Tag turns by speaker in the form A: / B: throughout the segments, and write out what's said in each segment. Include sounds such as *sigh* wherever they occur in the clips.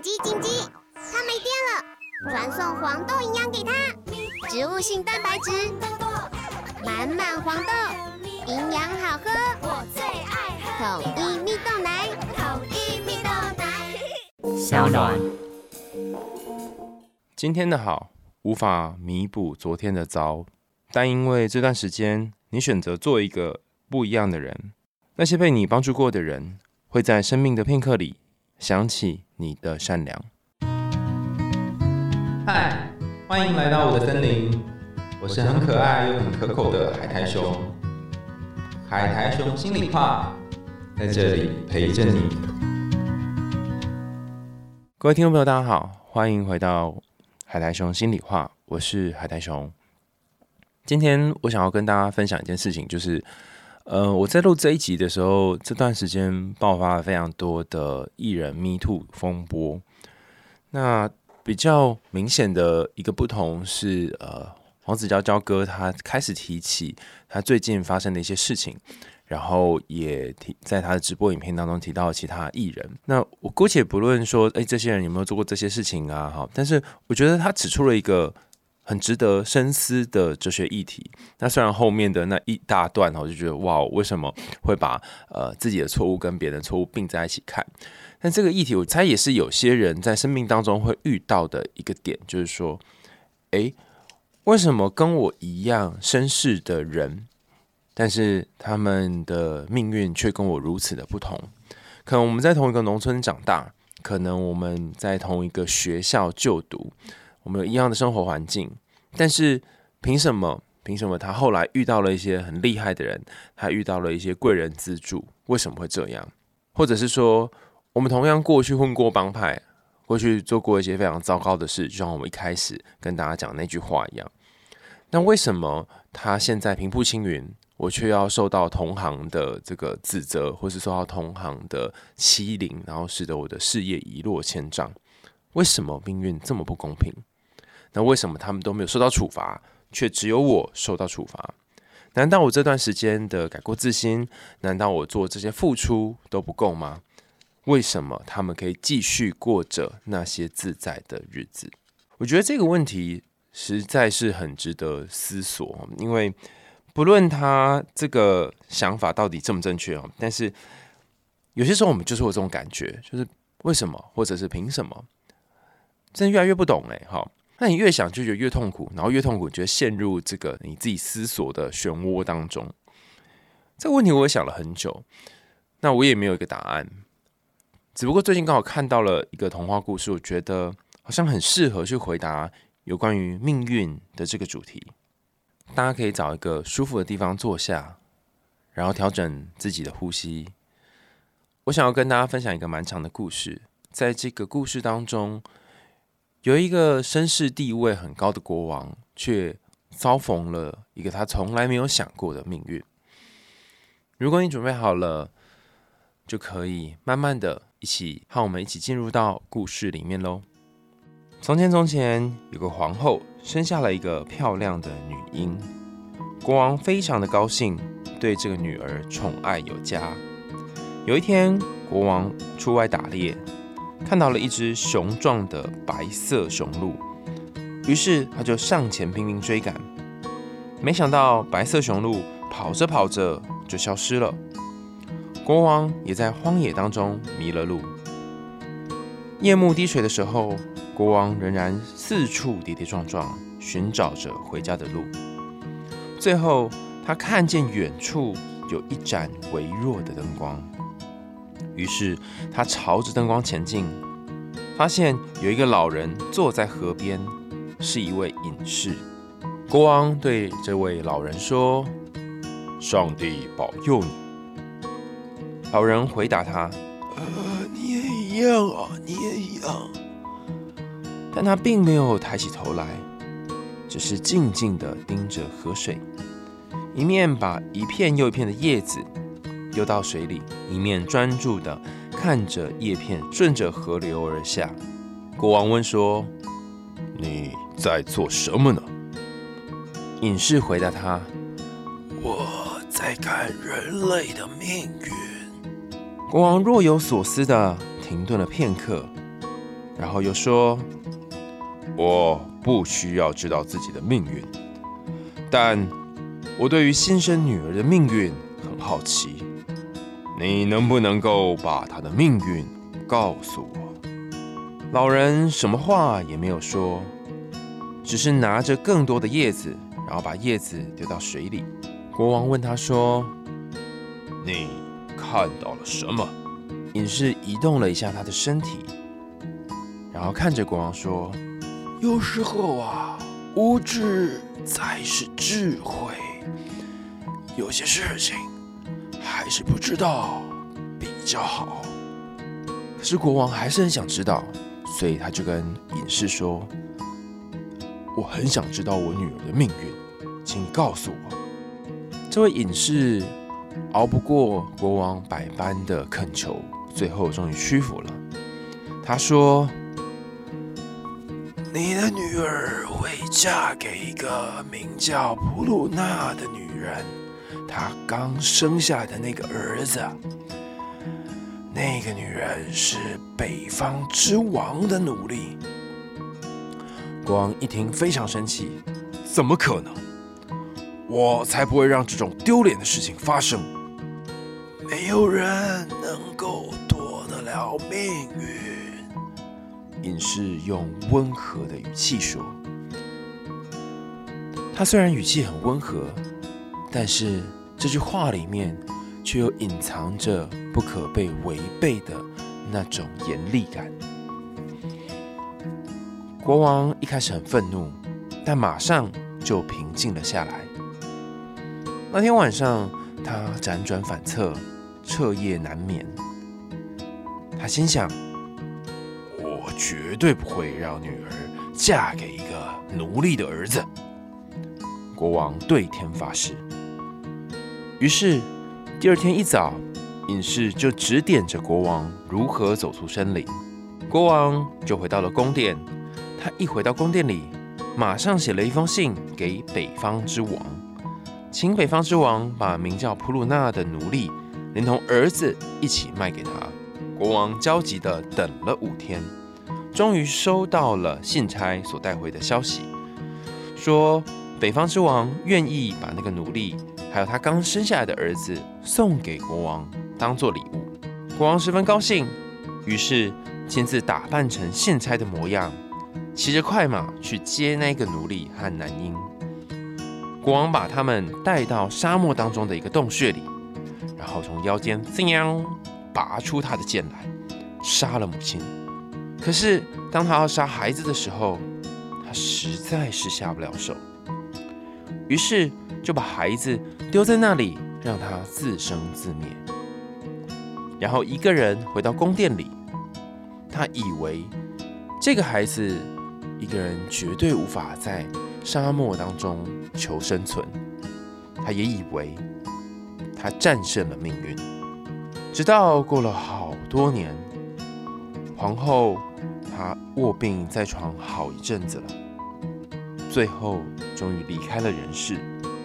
A: 紧急紧急！它没电了，传送黄豆营养给它，植物性蛋白质，满满黄豆，营养好喝，我最爱喝统一蜜豆奶，统一蜜豆奶。
B: 小暖。
C: 今天的好无法弥补昨天的糟，但因为这段时间你选择做一个不一样的人，那些被你帮助过的人会在生命的片刻里想起你的善良。
D: 嗨，欢迎来到我的森林，我是很可爱又很可口的海苔熊。海苔熊心里话，在这里陪着你。
C: 各位听众朋友，大家好，欢迎回到海苔熊心里话，我是海苔熊。今天我想要跟大家分享一件事情，就是，呃，我在录这一集的时候，这段时间爆发了非常多的艺人 Me Too 风波。那比较明显的一个不同是，呃，黄子佼佼哥他开始提起他最近发生的一些事情，然后也提在他的直播影片当中提到其他艺人。那我姑且不论说，诶，这些人有没有做过这些事情啊？哈，但是我觉得他指出了一个很值得深思的哲学议题。那虽然后面的那一大段，我就觉得哇，为什么会把呃自己的错误跟别人的错误并在一起看？但这个议题，我猜也是有些人在生命当中会遇到的一个点，就是说，诶，为什么跟我一样身世的人，但是他们的命运却跟我如此的不同？可能我们在同一个农村长大，可能我们在同一个学校就读，我们有一样的生活环境，但是凭什么？凭什么他后来遇到了一些很厉害的人，他遇到了一些贵人资助，为什么会这样？或者是说，我们同样过去混过帮派，过去做过一些非常糟糕的事，就像我们一开始跟大家讲那句话一样。那为什么他现在平步青云，我却要受到同行的这个指责，或是受到同行的欺凌，然后使得我的事业一落千丈？为什么命运这么不公平？那为什么他们都没有受到处罚，却只有我受到处罚？难道我这段时间的改过自新，难道我做这些付出都不够吗？为什么他们可以继续过着那些自在的日子？我觉得这个问题实在是很值得思索，因为不论他这个想法到底正不正确哦，但是有些时候我们就是有这种感觉，就是为什么，或者是凭什么，真的越来越不懂哎，好，那你越想就觉得越痛苦，然后越痛苦，觉得陷入这个你自己思索的漩涡当中。这个问题我也想了很久，那我也没有一个答案。只不过最近刚好看到了一个童话故事，我觉得好像很适合去回答有关于命运的这个主题。大家可以找一个舒服的地方坐下，然后调整自己的呼吸。我想要跟大家分享一个蛮长的故事，在这个故事当中，有一个身世地位很高的国王，却遭逢了一个他从来没有想过的命运。如果你准备好了，就可以慢慢的。一起和我们一起进入到故事里面喽。从前，从前有个皇后，生下了一个漂亮的女婴。国王非常的高兴，对这个女儿宠爱有加。有一天，国王出外打猎，看到了一只雄壮的白色雄鹿，于是他就上前拼命追赶。没想到，白色雄鹿跑着跑着就消失了。国王也在荒野当中迷了路。夜幕低垂的时候，国王仍然四处跌跌撞撞，寻找着回家的路。最后，他看见远处有一盏微弱的灯光，于是他朝着灯光前进，发现有一个老人坐在河边，是一位隐士。国王对这位老人说：“上帝保佑你。”老人回答他：“
E: 呃，你也一样啊，你也一样。”
C: 但他并没有抬起头来，只是静静地盯着河水，一面把一片又一片的叶子丢到水里，一面专注地看着叶片顺着河流而下。国王问说：“你在做什么呢？”隐士回答他：“
E: 我在看人类的命运。”
C: 国王若有所思地停顿了片刻，然后又说：“我不需要知道自己的命运，但我对于新生女儿的命运很好奇。你能不能够把他的命运告诉我？”老人什么话也没有说，只是拿着更多的叶子，然后把叶子丢到水里。国王问他说：“你看到了什么？”隐士移动了一下他的身体，然后看着国王说：“
E: 有时候啊，无知才是智慧。有些事情还是不知道比较好。”
C: 可是国王还是很想知道，所以他就跟隐士说：“我很想知道我女儿的命运，请告诉我。”这位隐士熬不过国王百般的恳求。最后终于屈服了。他说：“
E: 你的女儿会嫁给一个名叫普鲁纳的女人，他刚生下的那个儿子，那个女人是北方之王的奴隶。”
C: 国王一听非常生气：“怎么可能？我才不会让这种丢脸的事情发生！
E: 没有人能够躲得。”了命运，
C: 隐士用温和的语气说：“他虽然语气很温和，但是这句话里面却又隐藏着不可被违背的那种严厉感。”国王一开始很愤怒，但马上就平静了下来。那天晚上，他辗转反侧，彻夜难眠。他心想：“
E: 我绝对不会让女儿嫁给一个奴隶的儿子。”
C: 国王对天发誓。于是第二天一早，隐士就指点着国王如何走出森林。国王就回到了宫殿。他一回到宫殿里，马上写了一封信给北方之王，请北方之王把名叫普鲁纳的奴隶连同儿子一起卖给他。国王焦急地等了五天，终于收到了信差所带回的消息，说北方之王愿意把那个奴隶，还有他刚生下来的儿子送给国王当做礼物。国王十分高兴，于是亲自打扮成信差的模样，骑着快马去接那个奴隶和男婴。国王把他们带到沙漠当中的一个洞穴里，然后从腰间喵。拔出他的剑来，杀了母亲。可是当他要杀孩子的时候，他实在是下不了手，于是就把孩子丢在那里，让他自生自灭。然后一个人回到宫殿里，他以为这个孩子一个人绝对无法在沙漠当中求生存，他也以为他战胜了命运。直到过了好多年，皇后她卧病在床好一阵子了，最后终于离开了人世。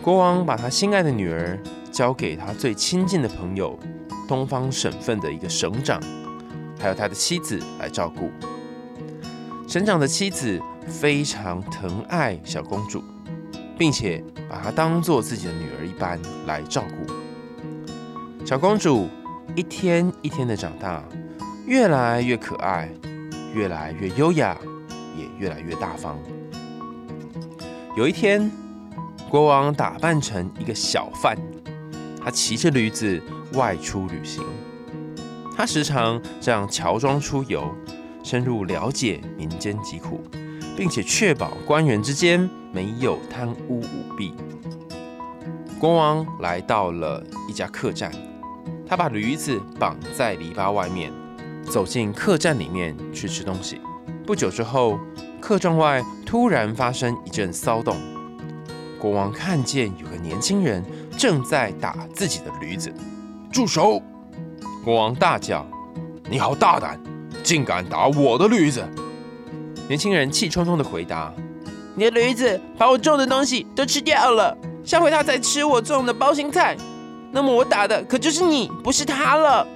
C: 国王把他心爱的女儿交给他最亲近的朋友，东方省份的一个省长，还有他的妻子来照顾。省长的妻子非常疼爱小公主，并且把她当做自己的女儿一般来照顾小公主。一天一天的长大，越来越可爱，越来越优雅，也越来越大方。有一天，国王打扮成一个小贩，他骑着驴子外出旅行。他时常这样乔装出游，深入了解民间疾苦，并且确保官员之间没有贪污舞弊。国王来到了一家客栈。他把驴子绑在篱笆外面，走进客栈里面去吃东西。不久之后，客栈外突然发生一阵骚动。国王看见有个年轻人正在打自己的驴子，
E: 住手！
C: 国王大叫：“
E: 你好大胆，竟敢打我的驴子！”
C: 年轻人气冲冲地回答：“你的驴子把我种的东西都吃掉了，下回他再吃我种的包心菜。”那么我打的可就是你，不是他了。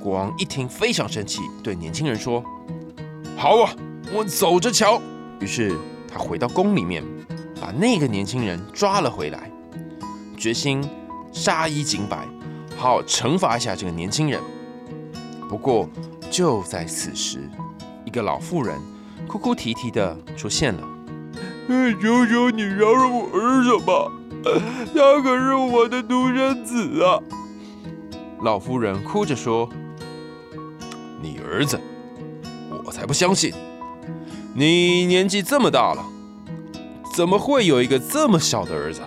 C: 国王一听非常生气，对年轻人说：“
E: 好啊，我走着瞧。
C: 于是他回到宫里面，把那个年轻人抓了回来，决心杀一儆百，好好惩罚一下这个年轻人。不过就在此时，一个老妇人哭哭啼啼的出现了。
E: 求求你饶了我儿子吧，他可是我的独生子啊！
C: 老妇人哭着说：“
E: 你儿子，我才不相信！你年纪这么大了，怎么会有一个这么小的儿子？”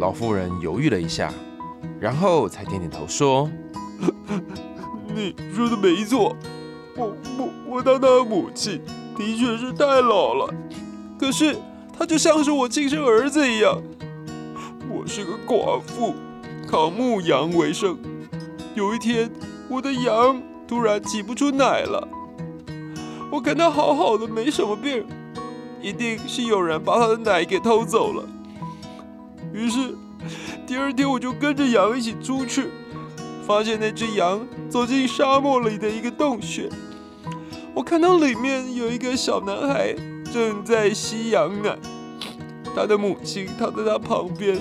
C: 老妇人犹豫了一下，然后才点点头说：“ *laughs*
E: 你说的没错，我我我当他的母亲的确是太老了。可是他就像是我亲生儿子一样。我是个寡妇，靠牧羊为生。有一天，我的羊突然挤不出奶了。我看他好好的，没什么病，一定是有人把他的奶给偷走了。于是，第二天我就跟着羊一起出去。发现那只羊走进沙漠里的一个洞穴，我看到里面有一个小男孩正在吸羊奶，他的母亲躺在他旁边，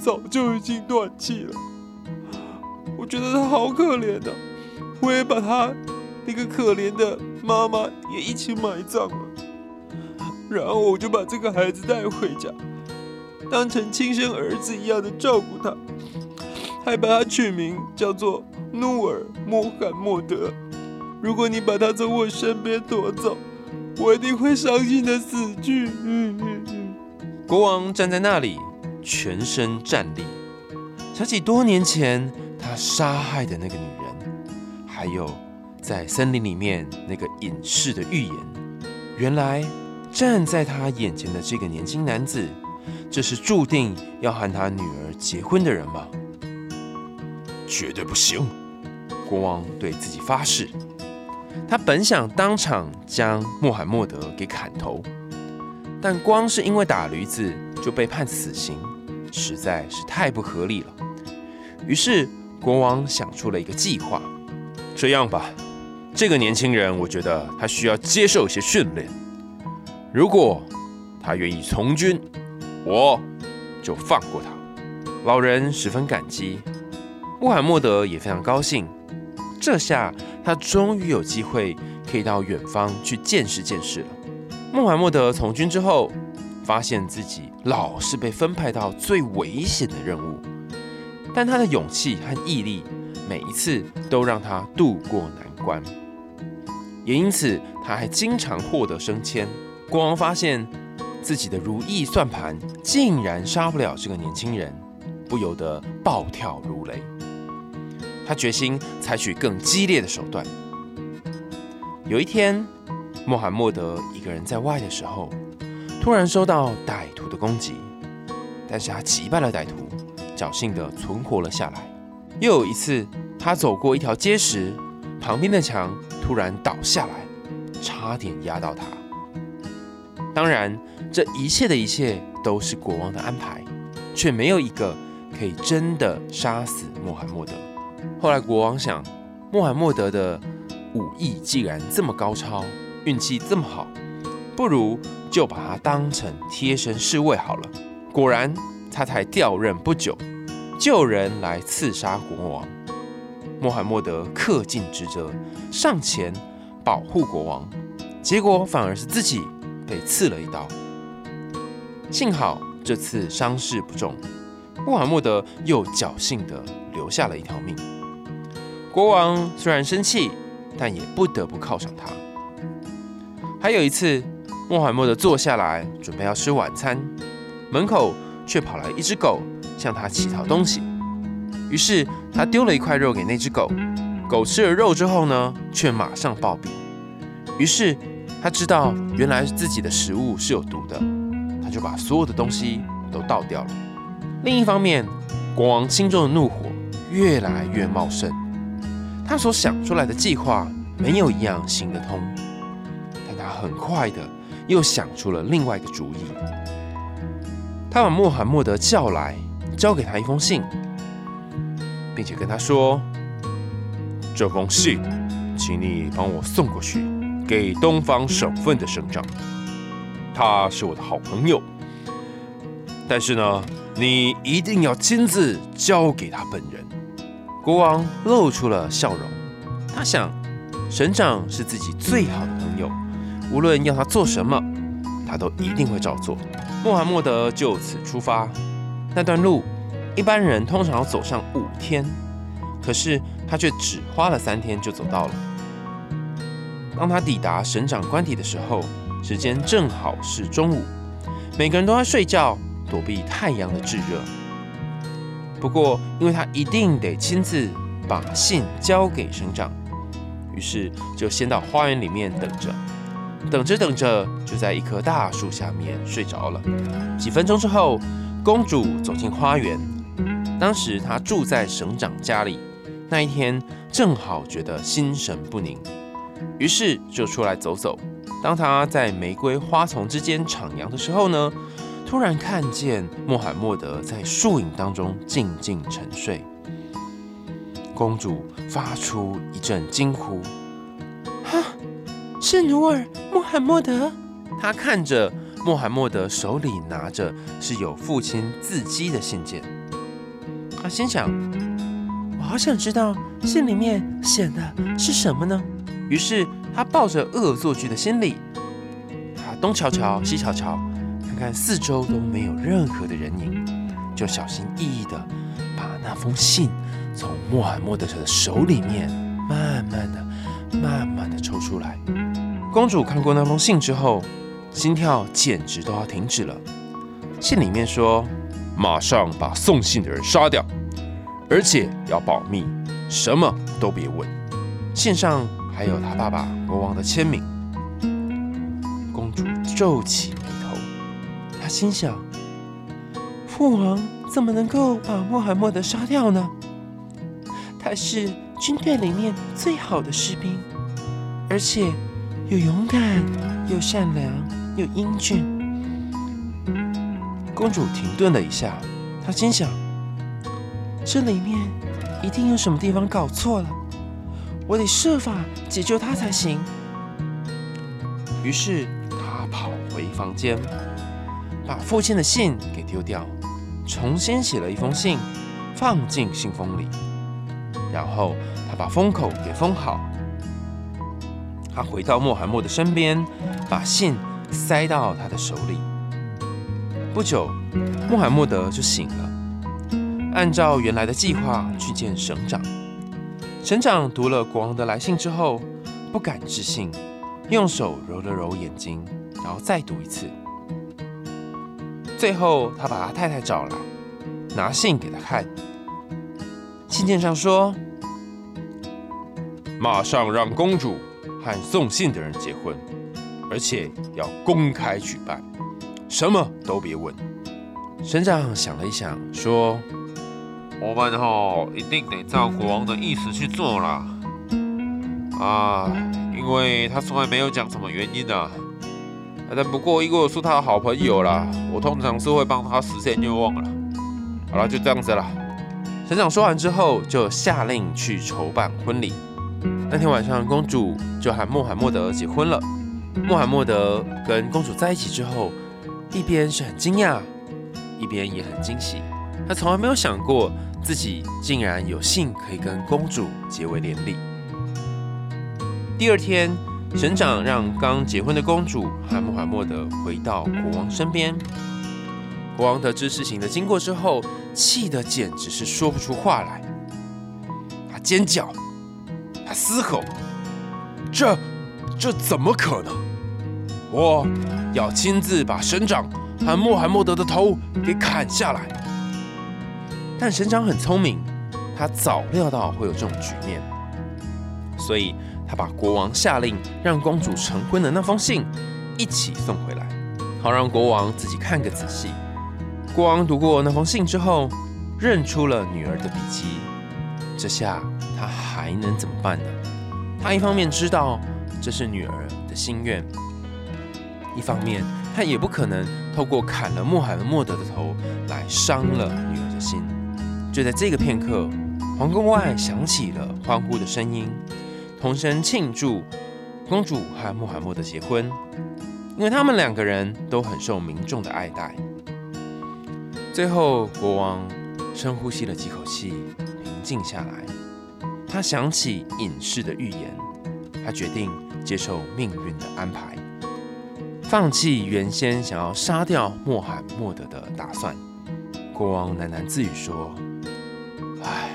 E: 早就已经断气了。我觉得他好可怜的，我也把他那个可怜的妈妈也一起埋葬了。然后我就把这个孩子带回家，当成亲生儿子一样的照顾他。还把他取名叫做努尔穆罕默德。如果你把他从我身边夺走，我一定会伤心的死去。
C: 国王站在那里，全身战栗，想起多年前他杀害的那个女人，还有在森林里面那个隐士的预言。原来站在他眼前的这个年轻男子，这是注定要和他女儿结婚的人吗？
E: 绝对不行！
C: 国王对自己发誓。他本想当场将穆罕默德给砍头，但光是因为打驴子就被判死刑，实在是太不合理了。于是国王想出了一个计划：这样吧，这个年轻人，我觉得他需要接受一些训练。如果他愿意从军，我就放过他。老人十分感激。穆罕默德也非常高兴，这下他终于有机会可以到远方去见识见识了。穆罕默德从军之后，发现自己老是被分派到最危险的任务，但他的勇气和毅力每一次都让他渡过难关，也因此他还经常获得升迁。国王发现自己的如意算盘竟然杀不了这个年轻人，不由得暴跳如雷。他决心采取更激烈的手段。有一天，穆罕默德一个人在外的时候，突然收到歹徒的攻击，但是他击败了歹徒，侥幸的存活了下来。又有一次，他走过一条街时，旁边的墙突然倒下来，差点压到他。当然，这一切的一切都是国王的安排，却没有一个可以真的杀死穆罕默德。后来国王想，穆罕默德的武艺既然这么高超，运气这么好，不如就把他当成贴身侍卫好了。果然，他才调任不久，就有人来刺杀国王。穆罕默德恪尽职责，上前保护国王，结果反而是自己被刺了一刀。幸好这次伤势不重，穆罕默德又侥幸的留下了一条命。国王虽然生气，但也不得不犒赏他。还有一次，穆罕默德坐下来准备要吃晚餐，门口却跑来一只狗向他乞讨东西。于是他丢了一块肉给那只狗，狗吃了肉之后呢，却马上暴毙。于是他知道原来自己的食物是有毒的，他就把所有的东西都倒掉了。另一方面，国王心中的怒火越来越茂盛。他所想出来的计划没有一样行得通，但他很快的又想出了另外一个主意。他把穆罕默德叫来，交给他一封信，并且跟他说：“这封信
E: 请你帮我送过去，给东方省份的省长。他是我的好朋友，但是呢，你一定要亲自交给他本人。
C: 国王露出了笑容，他想，省长是自己最好的朋友，无论要他做什么，他都一定会照做。穆罕默德就此出发，那段路一般人通常要走上五天，可是他却只花了三天就走到了。当他抵达省长官邸的时候，时间正好是中午，每个人都在睡觉，躲避太阳的炙热。不过，因为他一定得亲自把信交给省长，于是就先到花园里面等着。等着等着，就在一棵大树下面睡着了。几分钟之后，公主走进花园。当时她住在省长家里，那一天正好觉得心神不宁，于是就出来走走。当他在玫瑰花丛之间徜徉的时候呢，突然看见穆罕默德在树影当中静静沉睡。公主发出一阵惊呼：“哈！”是努尔·穆罕默德。她看着穆罕默德手里拿着是有父亲字迹的信件，她心想：我好想知道信里面写的是什么呢？于是他抱着恶作剧的心理，他东瞧瞧西瞧瞧，看看四周都没有任何的人影，就小心翼翼的把那封信从穆罕默德的手里面慢慢的。慢慢的抽出来。公主看过那封信之后，心跳简直都要停止了。信里面说，马上把送信的人杀掉，而且要保密，什么都别问。信上还有他爸爸国王的签名。公主皱起眉头，她心想：父王怎么能够把穆罕默德杀掉呢？他是。军队里面最好的士兵，而且又勇敢又善良又英俊。公主停顿了一下，她心想：这里面一定有什么地方搞错了，我得设法解救他才行。于是他跑回房间，把父亲的信给丢掉，重新写了一封信，放进信封里。然后他把封口给封好，他回到穆罕默德身边，把信塞到他的手里。不久，穆罕默德就醒了，按照原来的计划去见省长。省长读了国王的来信之后，不敢置信，用手揉了揉眼睛，然后再读一次。最后，他把他太太找来，拿信给他看。信件上说：“
E: 马上让公主和送信的人结婚，而且要公开举办，什么都别问。”
C: 省长想了一想，说：“
B: 我们哈一定得照国王的意思去做啦。啊，因为他从来没有讲什么原因的。但不过因为我是他的好朋友啦，我通常是会帮他实现愿望了。好了，就这样子了。”
C: 省长说完之后，就下令去筹办婚礼。那天晚上，公主就和穆罕默德结婚了。穆罕默德跟公主在一起之后，一边是很惊讶，一边也很惊喜。他从来没有想过自己竟然有幸可以跟公主结为连理。第二天，省长让刚结婚的公主和穆罕默德回到国王身边。国王得知事情的经过之后，气得简直是说不出话来。他尖叫，他嘶吼：“
E: 这，这怎么可能？我要亲自把省长和穆罕默德的头给砍下来！”
C: 但省长很聪明，他早料到会有这种局面，所以他把国王下令让公主成婚的那封信一起送回来，好让国王自己看个仔细。国王读过那封信之后，认出了女儿的笔迹。这下他还能怎么办呢？他一方面知道这是女儿的心愿，一方面他也不可能透过砍了穆罕默德的头来伤了女儿的心。就在这个片刻，皇宫外响起了欢呼的声音，同声庆祝公主和穆罕默德结婚，因为他们两个人都很受民众的爱戴。最后，国王深呼吸了几口气，平静下来。他想起隐士的预言，他决定接受命运的安排，放弃原先想要杀掉穆罕默德的打算。国王喃喃自语说：“唉，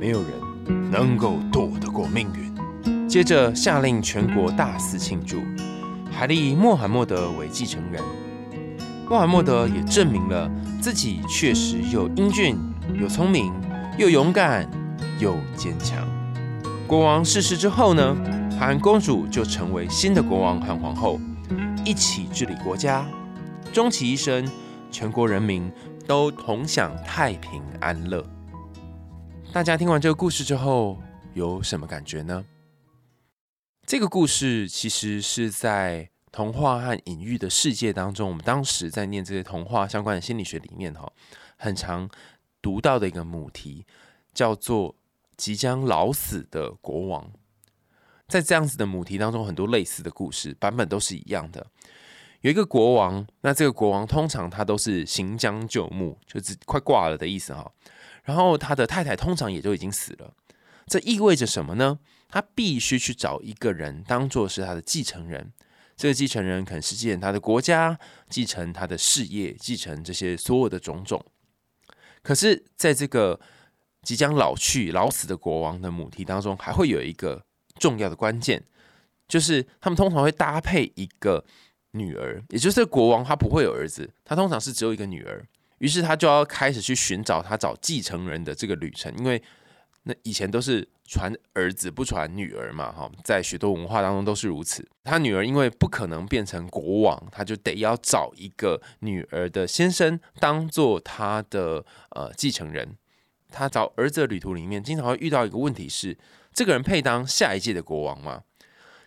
C: 没有人能够躲得过命运。”接着下令全国大肆庆祝，还立穆罕默德为继承人。穆罕默德也证明了自己确实又英俊又聪明又勇敢又坚强。国王逝世之后呢，韩公主就成为新的国王和皇后，一起治理国家。终其一生，全国人民都同享太平安乐。大家听完这个故事之后，有什么感觉呢？这个故事其实是在。童话和隐喻的世界当中，我们当时在念这些童话相关的心理学里面，哈，很常读到的一个母题叫做“即将老死的国王”。在这样子的母题当中，很多类似的故事版本都是一样的。有一个国王，那这个国王通常他都是行将就木，就是快挂了的意思哈。然后他的太太通常也就已经死了，这意味着什么呢？他必须去找一个人当做是他的继承人。这个继承人可能是继承他的国家，继承他的事业，继承这些所有的种种。可是，在这个即将老去、老死的国王的母题当中，还会有一个重要的关键，就是他们通常会搭配一个女儿，也就是国王他不会有儿子，他通常是只有一个女儿。于是他就要开始去寻找他找继承人的这个旅程，因为。那以前都是传儿子不传女儿嘛，哈，在许多文化当中都是如此。他女儿因为不可能变成国王，他就得要找一个女儿的先生当做他的呃继承人。他找儿子的旅途里面，经常会遇到一个问题是：这个人配当下一届的国王吗？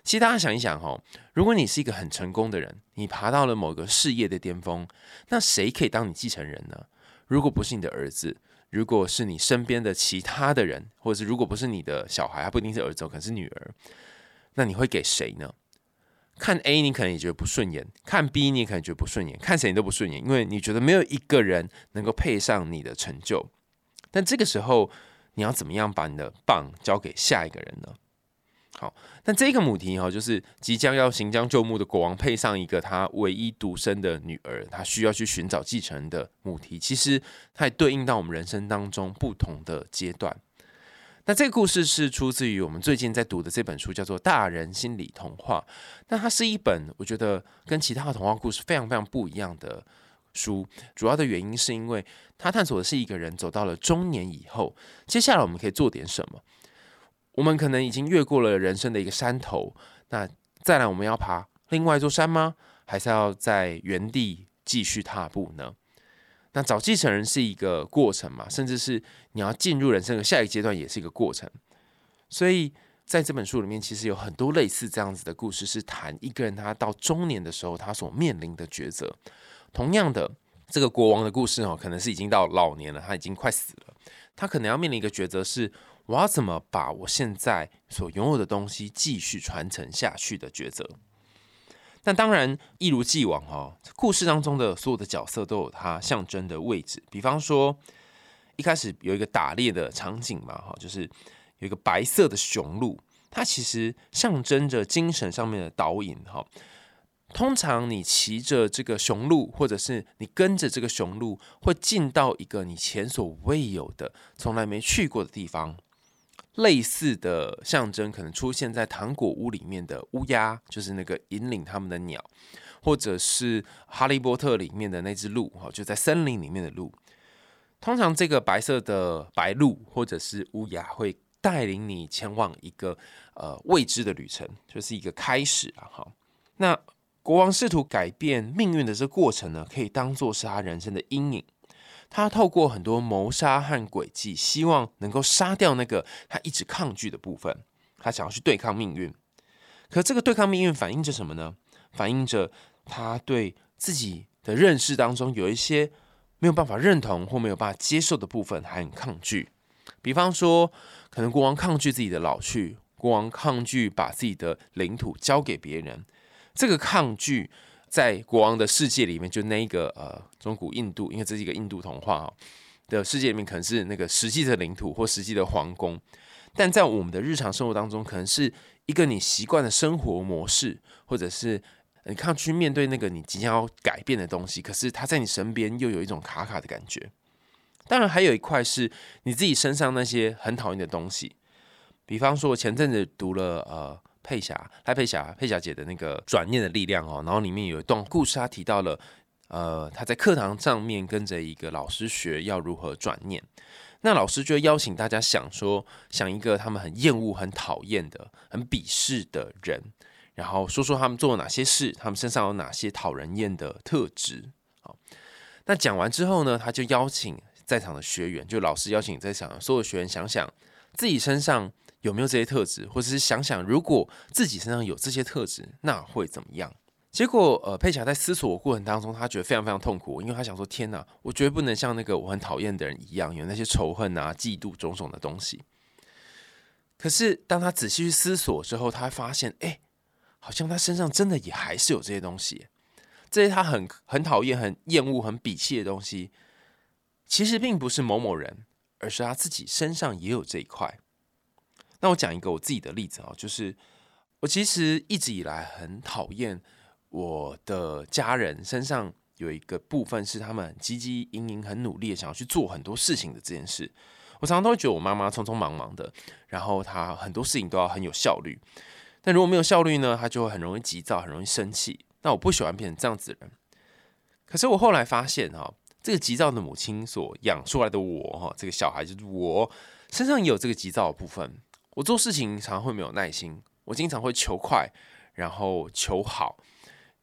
C: 其实大家想一想哈，如果你是一个很成功的人，你爬到了某个事业的巅峰，那谁可以当你继承人呢？如果不是你的儿子？如果是你身边的其他的人，或者是如果不是你的小孩，他不一定是儿子，可能是女儿，那你会给谁呢？看 A 你可能也觉得不顺眼，看 B 你可能觉得不顺眼，看谁你都不顺眼，因为你觉得没有一个人能够配上你的成就。但这个时候，你要怎么样把你的棒交给下一个人呢？好，但这个母题哈，就是即将要行将就木的国王配上一个他唯一独生的女儿，他需要去寻找继承的母题，其实它也对应到我们人生当中不同的阶段。那这个故事是出自于我们最近在读的这本书，叫做《大人心理童话》。那它是一本我觉得跟其他的童话故事非常非常不一样的书，主要的原因是因为它探索的是一个人走到了中年以后，接下来我们可以做点什么。我们可能已经越过了人生的一个山头，那再来我们要爬另外一座山吗？还是要在原地继续踏步呢？那找继承人是一个过程嘛，甚至是你要进入人生的下一个阶段也是一个过程。所以在这本书里面，其实有很多类似这样子的故事，是谈一个人他到中年的时候他所面临的抉择。同样的，这个国王的故事哦，可能是已经到老年了，他已经快死了，他可能要面临一个抉择是。我要怎么把我现在所拥有的东西继续传承下去的抉择？但当然，一如既往哦，故事当中的所有的角色都有它象征的位置。比方说，一开始有一个打猎的场景嘛，哈，就是有一个白色的雄鹿，它其实象征着精神上面的导引，哈。通常你骑着这个雄鹿，或者是你跟着这个雄鹿，会进到一个你前所未有的、从来没去过的地方。类似的象征可能出现在糖果屋里面的乌鸦，就是那个引领他们的鸟，或者是哈利波特里面的那只鹿，哈，就在森林里面的鹿。通常这个白色的白鹿或者是乌鸦会带领你前往一个呃未知的旅程，就是一个开始啊，哈。那国王试图改变命运的这过程呢，可以当做是他人生的阴影。他透过很多谋杀和诡计，希望能够杀掉那个他一直抗拒的部分。他想要去对抗命运，可这个对抗命运反映着什么呢？反映着他对自己的认识当中有一些没有办法认同或没有办法接受的部分，还很抗拒。比方说，可能国王抗拒自己的老去，国王抗拒把自己的领土交给别人。这个抗拒在国王的世界里面，就那一个呃中古印度，因为这是一个印度童话哈的世界里面，可能是那个实际的领土或实际的皇宫。但在我们的日常生活当中，可能是一个你习惯的生活模式，或者是你看去面对那个你即将要改变的东西，可是它在你身边又有一种卡卡的感觉。当然，还有一块是你自己身上那些很讨厌的东西，比方说，我前阵子读了呃佩霞赖佩霞佩霞姐的那个转念的力量哦，然后里面有一段故事，她提到了呃她在课堂上面跟着一个老师学要如何转念，那老师就邀请大家想说想一个他们很厌恶、很讨厌的、很鄙视的人，然后说说他们做了哪些事，他们身上有哪些讨人厌的特质。好，那讲完之后呢，他就邀请。在场的学员，就老师邀请在场所有学员想想自己身上有没有这些特质，或者是想想如果自己身上有这些特质，那会怎么样？结果，呃，佩霞在思索过程当中，他觉得非常非常痛苦，因为他想说：天哪，我绝不能像那个我很讨厌的人一样，有那些仇恨啊、嫉妒种种的东西。可是，当他仔细去思索之后，他发现，哎，好像他身上真的也还是有这些东西，这些他很很讨厌、很厌恶、很鄙弃的东西。其实并不是某某人，而是他自己身上也有这一块。那我讲一个我自己的例子啊，就是我其实一直以来很讨厌我的家人身上有一个部分是他们汲汲营营、很努力的想要去做很多事情的这件事。我常常都会觉得我妈妈匆匆忙忙的，然后她很多事情都要很有效率。但如果没有效率呢，她就会很容易急躁，很容易生气。那我不喜欢变成这样子的人。可是我后来发现哈。这个急躁的母亲所养出来的我，哈，这个小孩就是我身上也有这个急躁的部分。我做事情常常会没有耐心，我经常会求快，然后求好，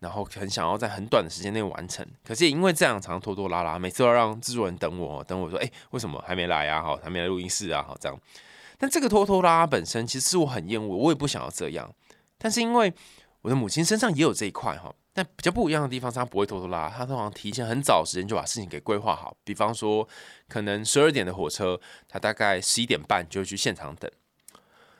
C: 然后很想要在很短的时间内完成。可是也因为这样，常常拖拖拉拉，每次都要让制作人等我，等我说，哎，为什么还没来啊？好，还没来录音室啊？好，这样。但这个拖拖拉拉本身，其实是我很厌恶，我也不想要这样。但是因为我的母亲身上也有这一块，哈。但比较不一样的地方是，他不会拖拖拉，拉，她通常提前很早时间就把事情给规划好。比方说，可能十二点的火车，她大概十一点半就会去现场等。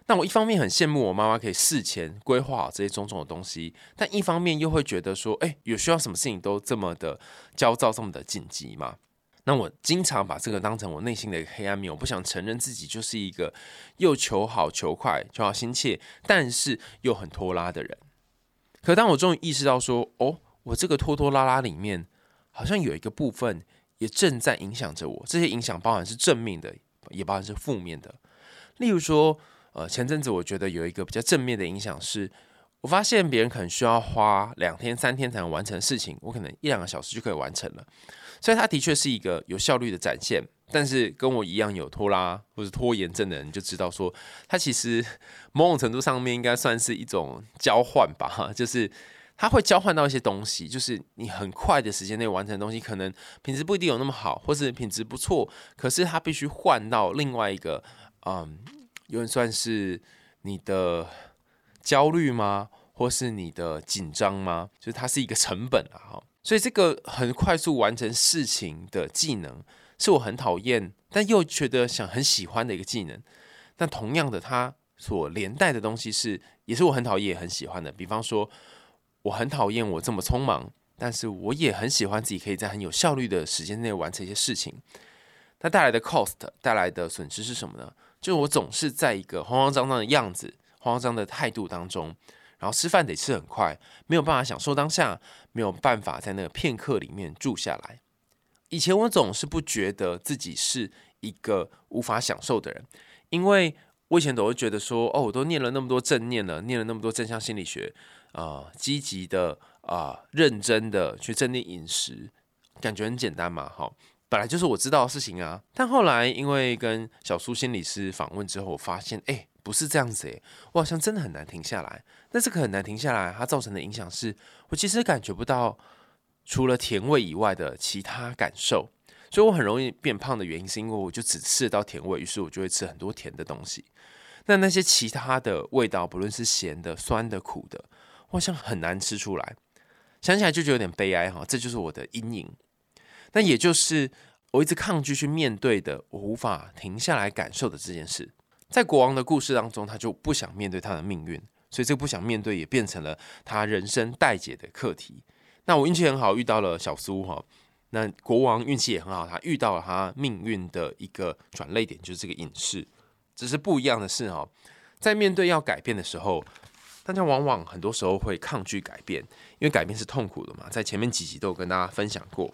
C: 那我一方面很羡慕我妈妈可以事前规划好这些种种的东西，但一方面又会觉得说，哎，有需要什么事情都这么的焦躁，这么的紧急吗？那我经常把这个当成我内心的一个黑暗面，我不想承认自己就是一个又求好、求快、求好心切，但是又很拖拉的人。可当我终于意识到说，哦，我这个拖拖拉拉里面好像有一个部分也正在影响着我。这些影响包含是正面的，也包含是负面的。例如说，呃，前阵子我觉得有一个比较正面的影响是，我发现别人可能需要花两天、三天才能完成的事情，我可能一两个小时就可以完成了。所以它的确是一个有效率的展现。但是跟我一样有拖拉或者拖延症的人就知道说，它其实 *laughs* 某种程度上面应该算是一种交换吧，就是他会交换到一些东西，就是你很快的时间内完成的东西，可能品质不一定有那么好，或是品质不错，可是他必须换到另外一个，嗯，有点算是你的焦虑吗，或是你的紧张吗？就是它是一个成本啊，哈，所以这个很快速完成事情的技能。是我很讨厌，但又觉得想很喜欢的一个技能。但同样的，它所连带的东西是，也是我很讨厌、也很喜欢的。比方说，我很讨厌我这么匆忙，但是我也很喜欢自己可以在很有效率的时间内完成一些事情。它带来的 cost 带来的损失是什么呢？就我总是在一个慌慌张张的样子、慌慌张的态度当中，然后吃饭得吃很快，没有办法享受当下，没有办法在那个片刻里面住下来。以前我总是不觉得自己是一个无法享受的人，因为我以前总会觉得说，哦，我都念了那么多正念了，念了那么多正向心理学，啊，积极的啊，认真的去正念饮食，感觉很简单嘛，哈，本来就是我知道的事情啊。但后来因为跟小苏心理师访问之后，我发现，哎，不是这样子，哎，我好像真的很难停下来。但这个很难停下来，它造成的影响是我其实感觉不到。除了甜味以外的其他感受，所以我很容易变胖的原因，是因为我就只吃到甜味，于是我就会吃很多甜的东西。那那些其他的味道，不论是咸的、酸的、苦的，我好像很难吃出来。想起来就觉得有点悲哀哈，这就是我的阴影。那也就是我一直抗拒去面对的，我无法停下来感受的这件事。在国王的故事当中，他就不想面对他的命运，所以这个不想面对也变成了他人生待解的课题。那我运气很好，遇到了小苏哈。那国王运气也很好，他遇到了他命运的一个转泪点，就是这个隐士。只是不一样的是哈，在面对要改变的时候，大家往往很多时候会抗拒改变，因为改变是痛苦的嘛。在前面几集都有跟大家分享过。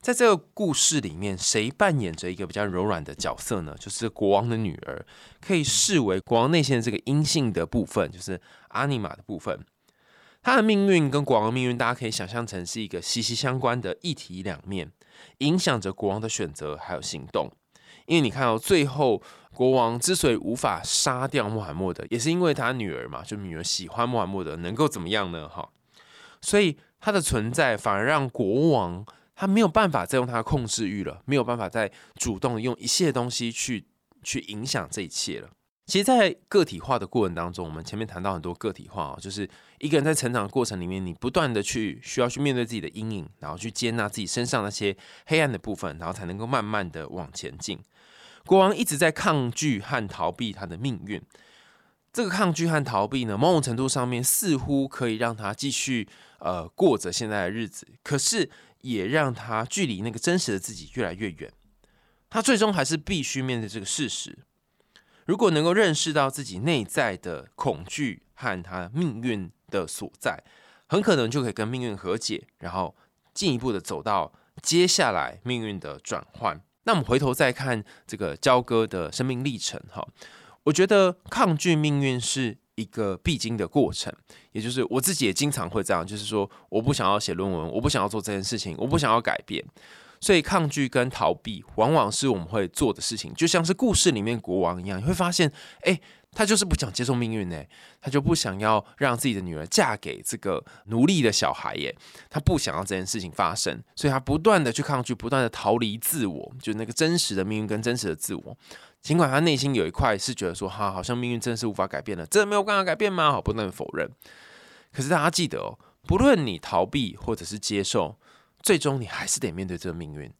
C: 在这个故事里面，谁扮演着一个比较柔软的角色呢？就是国王的女儿，可以视为国王内心的这个阴性的部分，就是阿尼玛的部分。她的命运跟国王命运，大家可以想象成是一个息息相关的一体两面，影响着国王的选择还有行动。因为你看到最后，国王之所以无法杀掉穆罕默德，也是因为他女儿嘛，就女儿喜欢穆罕默德，能够怎么样呢？哈，所以他的存在反而让国王。他没有办法再用他的控制欲了，没有办法再主动用一切东西去去影响这一切了。其实，在个体化的过程当中，我们前面谈到很多个体化啊，就是一个人在成长的过程里面，你不断的去需要去面对自己的阴影，然后去接纳自己身上那些黑暗的部分，然后才能够慢慢的往前进。国王一直在抗拒和逃避他的命运，这个抗拒和逃避呢，某种程度上面似乎可以让他继续呃过着现在的日子，可是。也让他距离那个真实的自己越来越远。他最终还是必须面对这个事实。如果能够认识到自己内在的恐惧和他命运的所在，很可能就可以跟命运和解，然后进一步的走到接下来命运的转换。那我们回头再看这个焦哥的生命历程，哈，我觉得抗拒命运是。一个必经的过程，也就是我自己也经常会这样，就是说我不想要写论文，我不想要做这件事情，我不想要改变，所以抗拒跟逃避往往是我们会做的事情。就像是故事里面国王一样，你会发现，哎，他就是不想接受命运呢，他就不想要让自己的女儿嫁给这个奴隶的小孩耶，他不想要这件事情发生，所以他不断的去抗拒，不断的逃离自我，就那个真实的命运跟真实的自我。尽管他内心有一块是觉得说，哈，好像命运真的是无法改变的，真的没有办法改变吗？好，不能否认。可是大家记得哦，不论你逃避或者是接受，最终你还是得面对这个命运。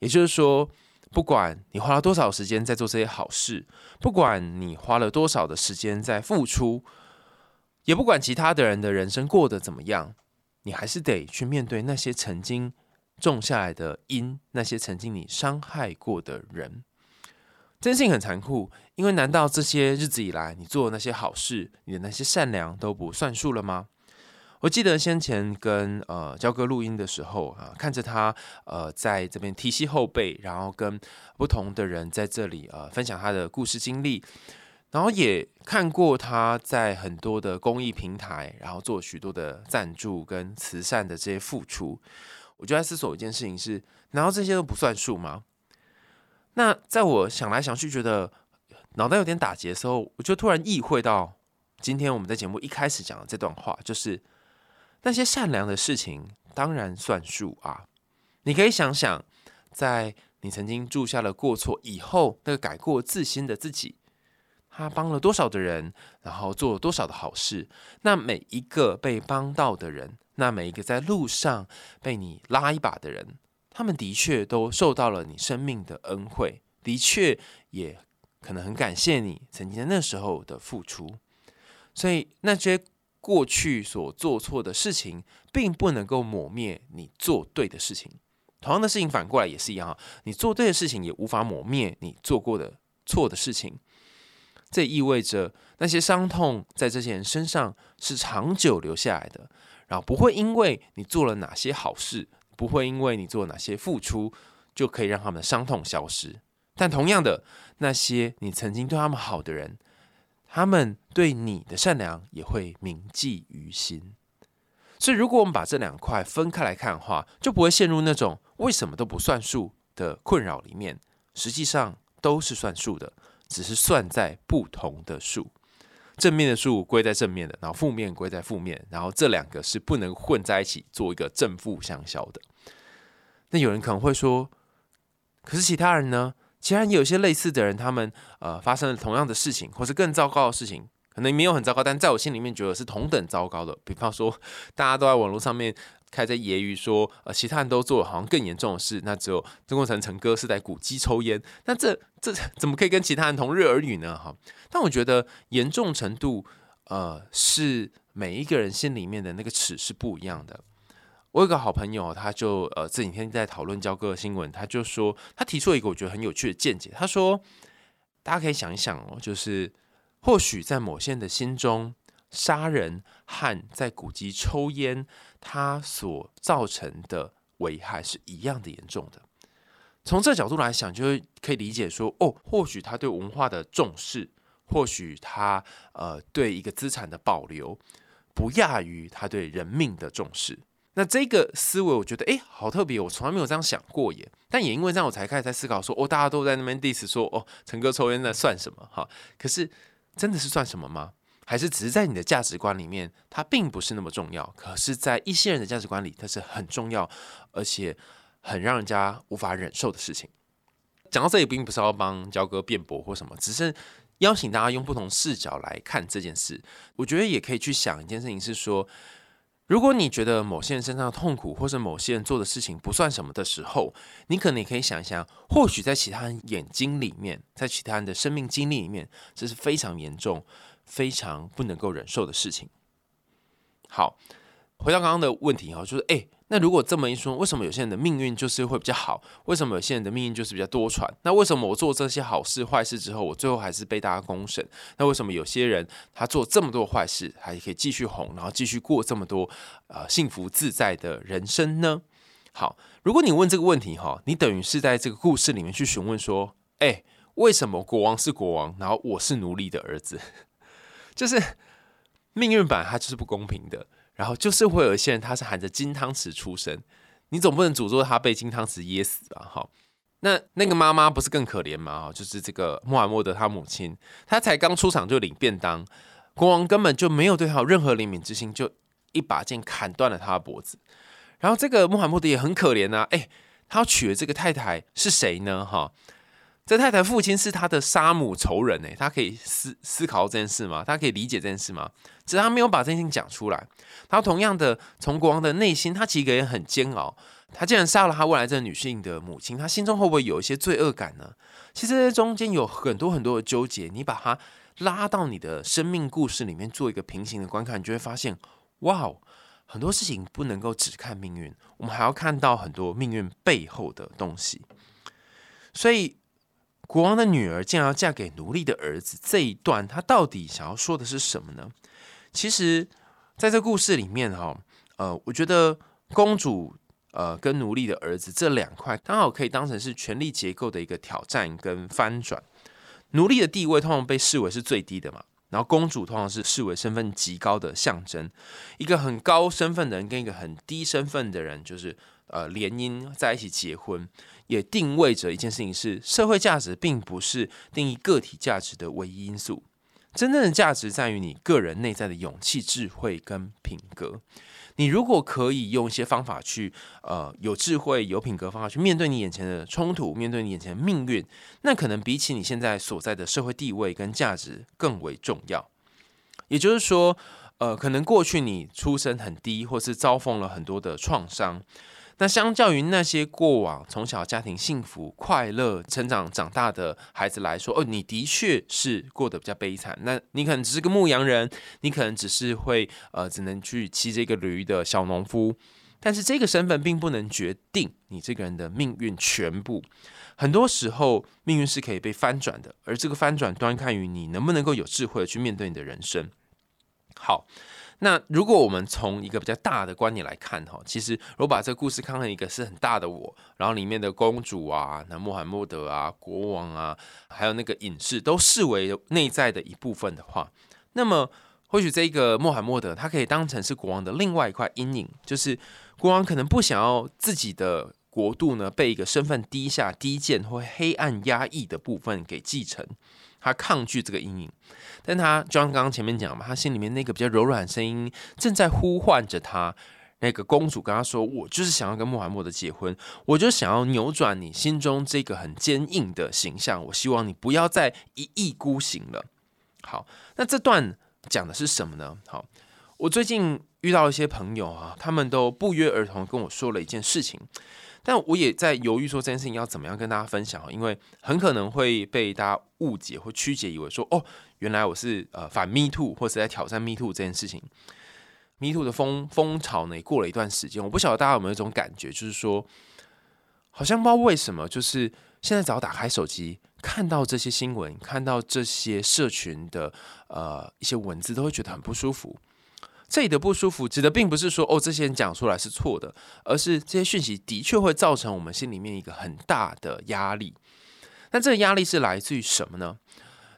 C: 也就是说，不管你花了多少时间在做这些好事，不管你花了多少的时间在付出，也不管其他的人的人生过得怎么样，你还是得去面对那些曾经种下来的因，那些曾经你伤害过的人。真性很残酷，因为难道这些日子以来你做的那些好事，你的那些善良都不算数了吗？我记得先前跟呃焦哥录音的时候啊，看着他呃在这边提携后辈，然后跟不同的人在这里呃分享他的故事经历，然后也看过他在很多的公益平台，然后做许多的赞助跟慈善的这些付出，我就在思索一件事情是：难道这些都不算数吗？那在我想来想去，觉得脑袋有点打结的时候，我就突然意会到，今天我们在节目一开始讲的这段话，就是那些善良的事情当然算数啊。你可以想想，在你曾经注下了过错以后，那个改过自新的自己，他帮了多少的人，然后做了多少的好事。那每一个被帮到的人，那每一个在路上被你拉一把的人。他们的确都受到了你生命的恩惠，的确也可能很感谢你曾经在那时候的付出。所以那些过去所做错的事情，并不能够抹灭你做对的事情。同样的事情反过来也是一样，你做对的事情也无法抹灭你做过的错的事情。这意味着那些伤痛在这些人身上是长久留下来的，然后不会因为你做了哪些好事。不会因为你做哪些付出，就可以让他们的伤痛消失。但同样的，那些你曾经对他们好的人，他们对你的善良也会铭记于心。所以，如果我们把这两块分开来看的话，就不会陷入那种为什么都不算数的困扰里面。实际上都是算数的，只是算在不同的数。正面的数归在正面的，然后负面归在负面，然后这两个是不能混在一起做一个正负相消的。那有人可能会说，可是其他人呢？其他人有些类似的人，他们呃发生了同样的事情，或是更糟糕的事情，可能没有很糟糕，但在我心里面觉得是同等糟糕的。比方说，大家都在网络上面开在揶揄说，呃，其他人都做了好像更严重的事，那只有曾国成成哥是在古迹抽烟，那这这怎么可以跟其他人同日而语呢？哈，但我觉得严重程度，呃，是每一个人心里面的那个尺是不一样的。我有个好朋友，他就呃这几天在讨论交割的新闻，他就说他提出了一个我觉得很有趣的见解，他说大家可以想一想哦，就是。或许在某些人的心中，杀人和在古籍抽烟，它所造成的危害是一样的严重的。从这角度来想，就会可以理解说，哦，或许他对文化的重视，或许他呃对一个资产的保留，不亚于他对人命的重视。那这个思维，我觉得哎，好特别，我从来没有这样想过耶。但也因为这样，我才开始在思考说，哦，大家都在那边 diss 说，哦，陈哥抽烟那算什么？哈，可是。真的是算什么吗？还是只是在你的价值观里面，它并不是那么重要？可是，在一些人的价值观里，它是很重要，而且很让人家无法忍受的事情。讲到这里，并不是要帮焦哥辩驳或什么，只是邀请大家用不同视角来看这件事。我觉得也可以去想一件事情，是说。如果你觉得某些人身上的痛苦，或者某些人做的事情不算什么的时候，你可能也可以想一想，或许在其他人眼睛里面，在其他人的生命经历里面，这是非常严重、非常不能够忍受的事情。好。回到刚刚的问题哈，就是哎，那如果这么一说，为什么有些人的命运就是会比较好？为什么有些人的命运就是比较多舛？那为什么我做这些好事坏事之后，我最后还是被大家公审？那为什么有些人他做这么多坏事，还可以继续红，然后继续过这么多呃幸福自在的人生呢？好，如果你问这个问题哈，你等于是在这个故事里面去询问说，哎，为什么国王是国王，然后我是奴隶的儿子？*laughs* 就是命运版它就是不公平的。然后就是会有一些人，他是含着金汤匙出生，你总不能诅咒他被金汤匙噎死吧？哈，那那个妈妈不是更可怜吗？就是这个穆罕默德他母亲，他才刚出场就领便当，国王根本就没有对他有任何怜悯之心，就一把剑砍断了他的脖子。然后这个穆罕默德也很可怜呐，哎，他要娶的这个太太是谁呢？哈。这太太父亲是他的杀母仇人哎，他可以思思考这件事吗？他可以理解这件事吗？只是他没有把这件事情讲出来。他同样的，从国王的内心，他其实也很煎熬。他竟然杀了他未来这个女性的母亲，他心中会不会有一些罪恶感呢？其实中间有很多很多的纠结。你把他拉到你的生命故事里面做一个平行的观看，你就会发现，哇，很多事情不能够只看命运，我们还要看到很多命运背后的东西。所以。国王的女儿竟然要嫁给奴隶的儿子，这一段他到底想要说的是什么呢？其实，在这故事里面，哈，呃，我觉得公主呃跟奴隶的儿子这两块刚好可以当成是权力结构的一个挑战跟翻转。奴隶的地位通常被视为是最低的嘛，然后公主通常是视为身份极高的象征。一个很高身份的人跟一个很低身份的人，就是呃联姻在一起结婚。也定位着一件事情是，社会价值并不是定义个体价值的唯一因素，真正的价值在于你个人内在的勇气、智慧跟品格。你如果可以用一些方法去，呃，有智慧、有品格方法去面对你眼前的冲突，面对你眼前的命运，那可能比起你现在所在的社会地位跟价值更为重要。也就是说，呃，可能过去你出身很低，或是遭逢了很多的创伤。那相较于那些过往从小家庭幸福快乐成长长大的孩子来说，哦，你的确是过得比较悲惨。那你可能只是个牧羊人，你可能只是会呃，只能去骑这个驴的小农夫。但是这个身份并不能决定你这个人的命运全部。很多时候，命运是可以被翻转的，而这个翻转端看于你能不能够有智慧的去面对你的人生。好。那如果我们从一个比较大的观点来看哈，其实如果把这个故事看成一个是很大的我，然后里面的公主啊、那穆罕默德啊、国王啊，还有那个隐士都视为内在的一部分的话，那么或许这个穆罕默德他可以当成是国王的另外一块阴影，就是国王可能不想要自己的国度呢被一个身份低下、低贱或黑暗压抑的部分给继承。他抗拒这个阴影，但他就像刚刚前面讲嘛，他心里面那个比较柔软声音正在呼唤着他。那个公主跟他说：“我就是想要跟穆罕默德结婚，我就想要扭转你心中这个很坚硬的形象。我希望你不要再一意孤行了。”好，那这段讲的是什么呢？好，我最近遇到一些朋友啊，他们都不约而同跟我说了一件事情，但我也在犹豫说这件事情要怎么样跟大家分享，因为很可能会被大家误解或曲解，以为说哦，原来我是呃反 Me Too 或者在挑战 Me Too 这件事情。Me Too 的风风潮呢，也过了一段时间，我不晓得大家有没有一种感觉，就是说，好像不知道为什么，就是现在只要打开手机，看到这些新闻，看到这些社群的呃一些文字，都会觉得很不舒服。这里的不舒服，指的并不是说哦这些人讲出来是错的，而是这些讯息的确会造成我们心里面一个很大的压力。那这个压力是来自于什么呢？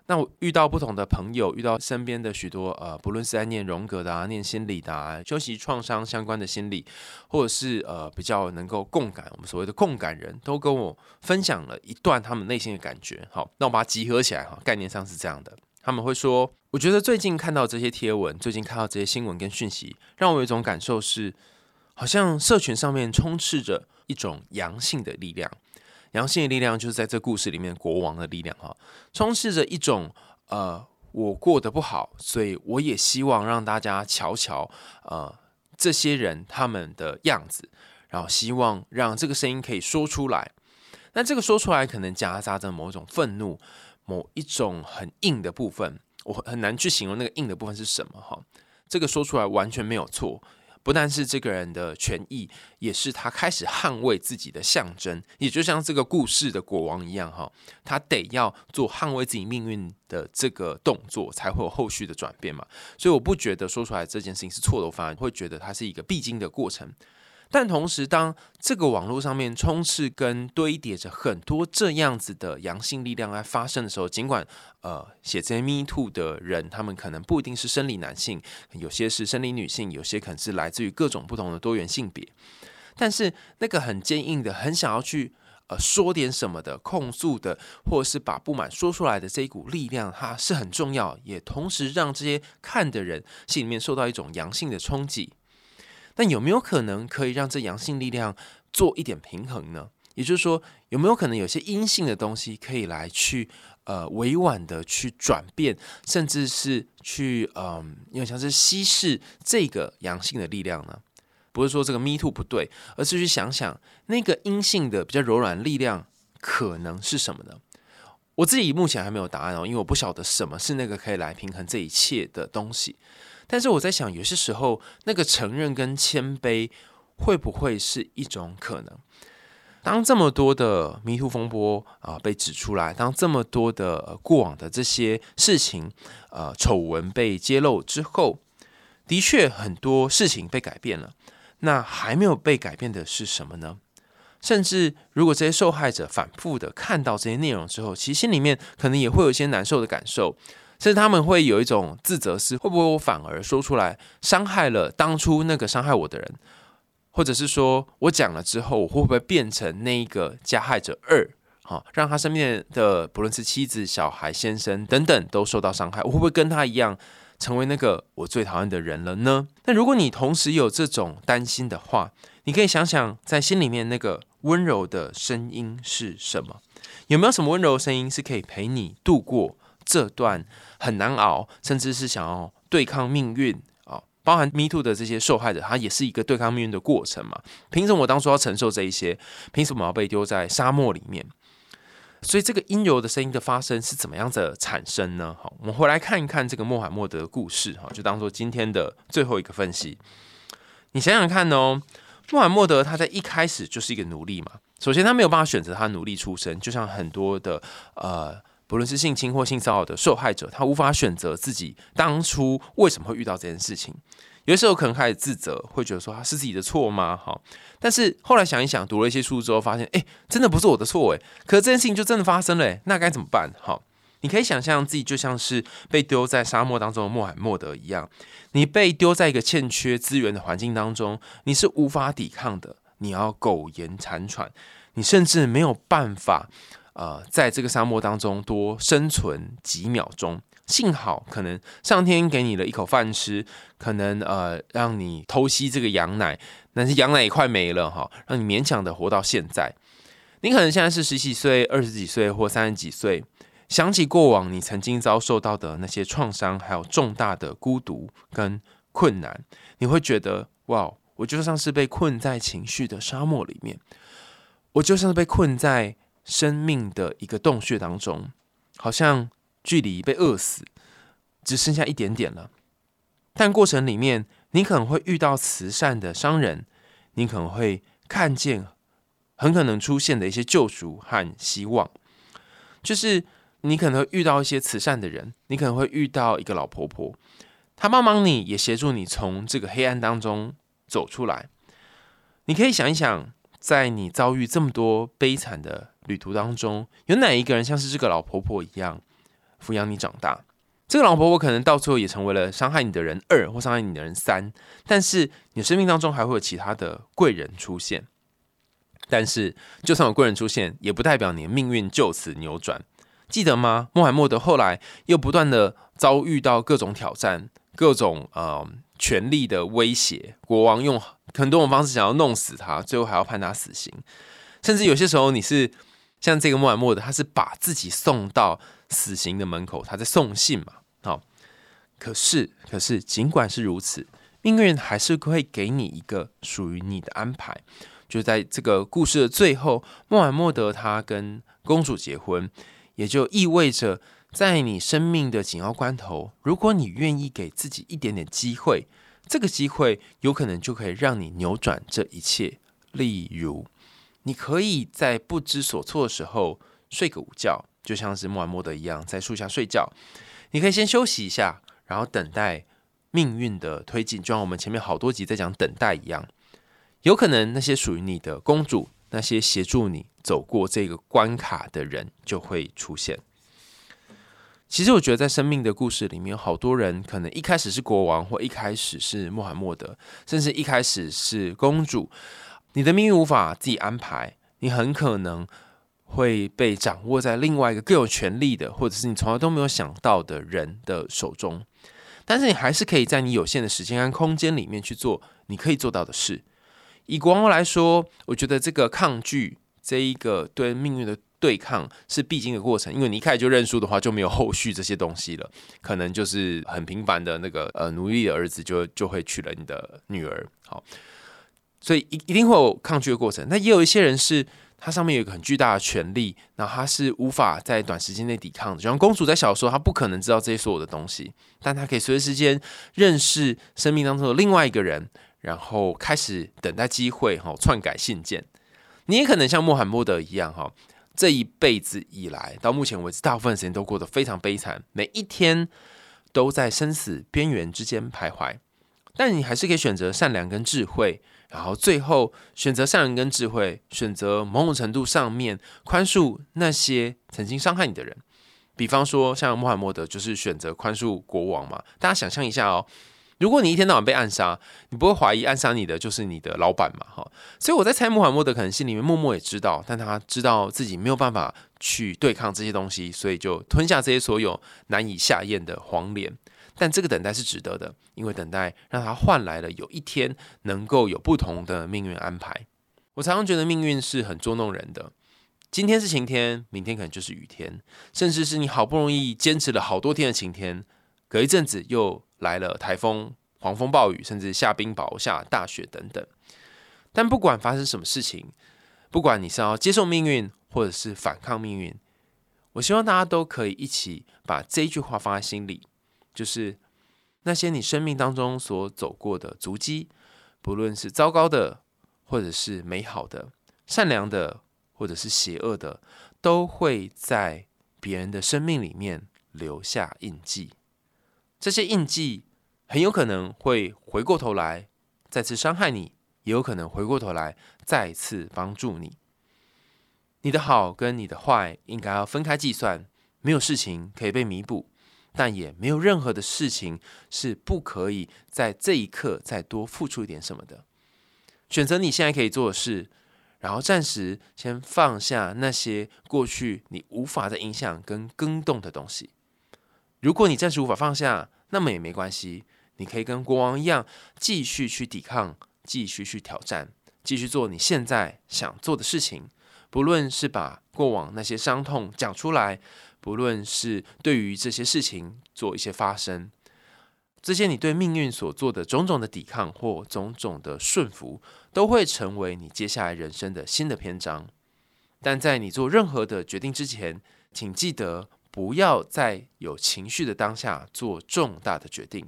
C: 那我遇到不同的朋友，遇到身边的许多呃，不论是在念荣格的啊，念心理的啊，休息创伤相关的心理，或者是呃比较能够共感，我们所谓的共感人都跟我分享了一段他们内心的感觉。好，那我把它集合起来哈，概念上是这样的。他们会说，我觉得最近看到这些贴文，最近看到这些新闻跟讯息，让我有一种感受是，好像社群上面充斥着一种阳性的力量。阳性的力量就是在这故事里面国王的力量哈，充斥着一种呃，我过得不好，所以我也希望让大家瞧瞧呃这些人他们的样子，然后希望让这个声音可以说出来。那这个说出来可能夹杂着某种愤怒，某一种很硬的部分，我很难去形容那个硬的部分是什么哈。这个说出来完全没有错。不但是这个人的权益，也是他开始捍卫自己的象征，也就像这个故事的国王一样，哈，他得要做捍卫自己命运的这个动作，才会有后续的转变嘛。所以我不觉得说出来这件事情是错的，我反而会觉得它是一个必经的过程。但同时，当这个网络上面充斥跟堆叠着很多这样子的阳性力量来发生的时候，尽管呃写这些 Me Too 的人，他们可能不一定是生理男性，有些是生理女性，有些可能是来自于各种不同的多元性别，但是那个很坚硬的、很想要去呃说点什么的控诉的，或者是把不满说出来的这一股力量，它是很重要，也同时让这些看的人心里面受到一种阳性的冲击。但有没有可能可以让这阳性力量做一点平衡呢？也就是说，有没有可能有些阴性的东西可以来去呃委婉的去转变，甚至是去嗯，因为像是稀释这个阳性的力量呢？不是说这个 me too 不对，而是去想想那个阴性的比较柔软力量可能是什么呢？我自己目前还没有答案哦，因为我不晓得什么是那个可以来平衡这一切的东西。但是我在想，有些时候那个承认跟谦卑会不会是一种可能？当这么多的迷途风波啊被指出来，当这么多的过往的这些事情呃丑闻被揭露之后，的确很多事情被改变了。那还没有被改变的是什么呢？甚至如果这些受害者反复的看到这些内容之后，其实心里面可能也会有一些难受的感受。甚至他们会有一种自责，是会不会我反而说出来伤害了当初那个伤害我的人，或者是说我讲了之后，我会不会变成那一个加害者二？好，让他身边的不论是妻子、小孩、先生等等都受到伤害，我会不会跟他一样成为那个我最讨厌的人了呢？那如果你同时有这种担心的话，你可以想想在心里面那个温柔的声音是什么？有没有什么温柔的声音是可以陪你度过？这段很难熬，甚至是想要对抗命运啊，包含 Me Too 的这些受害者，他也是一个对抗命运的过程嘛。凭什么我当初要承受这一些？凭什么要被丢在沙漠里面？所以这个阴柔的声音的发生是怎么样的产生呢？好，我们回来看一看这个穆罕默德的故事哈，就当做今天的最后一个分析。你想想看哦，穆罕默德他在一开始就是一个奴隶嘛。首先他没有办法选择他奴隶出身，就像很多的呃。不论是性侵或性骚扰的受害者，他无法选择自己当初为什么会遇到这件事情。有的时候可能开始自责，会觉得说他是自己的错吗？好，但是后来想一想，读了一些书之后，发现哎，真的不是我的错哎。可是这件事情就真的发生了，那该怎么办？好，你可以想象自己就像是被丢在沙漠当中的穆罕默德一样，你被丢在一个欠缺资源的环境当中，你是无法抵抗的，你要苟延残喘，你甚至没有办法。呃，在这个沙漠当中多生存几秒钟，幸好可能上天给你了一口饭吃，可能呃让你偷吸这个羊奶，但是羊奶也快没了哈，让你勉强的活到现在。你可能现在是十几岁、二十几岁或三十几岁，想起过往你曾经遭受到的那些创伤，还有重大的孤独跟困难，你会觉得哇，我就像是被困在情绪的沙漠里面，我就像是被困在生命的一个洞穴当中，好像距离被饿死只剩下一点点了。但过程里面，你可能会遇到慈善的商人，你可能会看见很可能出现的一些救赎和希望，就是你可能会遇到一些慈善的人，你可能会遇到一个老婆婆，她帮忙你，也协助你从这个黑暗当中走出来。你可以想一想，在你遭遇这么多悲惨的旅途当中，有哪一个人像是这个老婆婆一样抚养你长大？这个老婆婆可能到最后也成为了伤害你的人二或伤害你的人三，但是你生命当中还会有其他的贵人出现。但是就算有贵人出现，也不代表你的命运就此扭转。记得吗？穆罕默德后来又不断的遭遇到各种挑战，各种呃权力的威胁，国王用很多种方式想要弄死他，最后还要判他死刑。甚至有些时候，你是像这个穆罕默德，他是把自己送到。死刑的门口，他在送信嘛？好，可是，可是，尽管是如此，命运还是会给你一个属于你的安排。就在这个故事的最后，穆罕默德他跟公主结婚，也就意味着，在你生命的紧要关头，如果你愿意给自己一点点机会，这个机会有可能就可以让你扭转这一切。例如，你可以在不知所措的时候睡个午觉。就像是穆罕默德一样，在树下睡觉，你可以先休息一下，然后等待命运的推进。就像我们前面好多集在讲等待一样，有可能那些属于你的公主，那些协助你走过这个关卡的人就会出现。其实我觉得，在生命的故事里面，好多人可能一开始是国王，或一开始是穆罕默德，甚至一开始是公主。你的命运无法自己安排，你很可能。会被掌握在另外一个更有权力的，或者是你从来都没有想到的人的手中，但是你还是可以在你有限的时间和空间里面去做你可以做到的事。以国王来说，我觉得这个抗拒，这一个对命运的对抗是必经的过程，因为你一开始就认输的话，就没有后续这些东西了，可能就是很平凡的那个呃奴隶的儿子就就会娶了你的女儿，好，所以一一定会有抗拒的过程。那也有一些人是。它上面有一个很巨大的权力，然后他是无法在短时间内抵抗的。就像公主在小时候，她不可能知道这些所有的东西，但她可以随时间认识生命当中的另外一个人，然后开始等待机会，哈，篡改信件。你也可能像穆罕默德一样，哈，这一辈子以来到目前为止，大部分时间都过得非常悲惨，每一天都在生死边缘之间徘徊。但你还是可以选择善良跟智慧。然后最后选择善良跟智慧，选择某种程度上面宽恕那些曾经伤害你的人。比方说，像穆罕默德就是选择宽恕国王嘛。大家想象一下哦，如果你一天到晚被暗杀，你不会怀疑暗杀你的就是你的老板嘛？哈，所以我在猜穆罕默德可能心里面默默也知道，但他知道自己没有办法去对抗这些东西，所以就吞下这些所有难以下咽的黄连。但这个等待是值得的，因为等待让他换来了有一天能够有不同的命运安排。我常常觉得命运是很捉弄人的，今天是晴天，明天可能就是雨天，甚至是你好不容易坚持了好多天的晴天，隔一阵子又来了台风、狂风暴雨，甚至下冰雹、下大雪等等。但不管发生什么事情，不管你是要接受命运，或者是反抗命运，我希望大家都可以一起把这一句话放在心里。就是那些你生命当中所走过的足迹，不论是糟糕的，或者是美好的、善良的，或者是邪恶的，都会在别人的生命里面留下印记。这些印记很有可能会回过头来再次伤害你，也有可能回过头来再次帮助你。你的好跟你的坏应该要分开计算，没有事情可以被弥补。但也没有任何的事情是不可以在这一刻再多付出一点什么的。选择你现在可以做的事，然后暂时先放下那些过去你无法再影响跟更动的东西。如果你暂时无法放下，那么也没关系，你可以跟国王一样，继续去抵抗，继续去挑战，继续做你现在想做的事情。不论是把过往那些伤痛讲出来。不论是对于这些事情做一些发生，这些你对命运所做的种种的抵抗或种种的顺服，都会成为你接下来人生的新的篇章。但在你做任何的决定之前，请记得不要在有情绪的当下做重大的决定，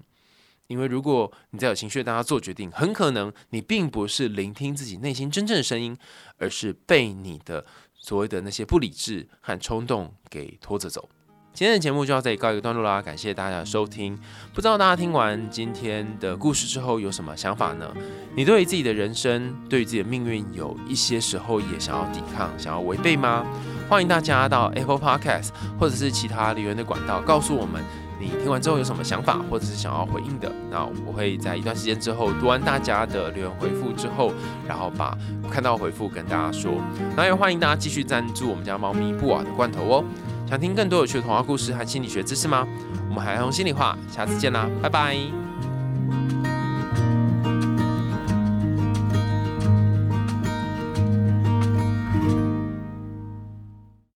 C: 因为如果你在有情绪的当下做决定，很可能你并不是聆听自己内心真正的声音，而是被你的所谓的那些不理智和冲动给拖着走。今天的节目就要这里告一个段落啦，感谢大家的收听。不知道大家听完今天的故事之后有什么想法呢？你对于自己的人生，对于自己的命运，有一些时候也想要抵抗、想要违背吗？欢迎大家到 Apple Podcast 或者是其他留言的管道，告诉我们你听完之后有什么想法，或者是想要回应的。那我会在一段时间之后读完大家的留言回复之后，然后把看到回复跟大家说。那也欢迎大家继续赞助我们家猫咪布瓦的罐头哦。想听更多有趣的童话故事和心理学知识吗？我们海洋心里话，下次见啦，拜拜。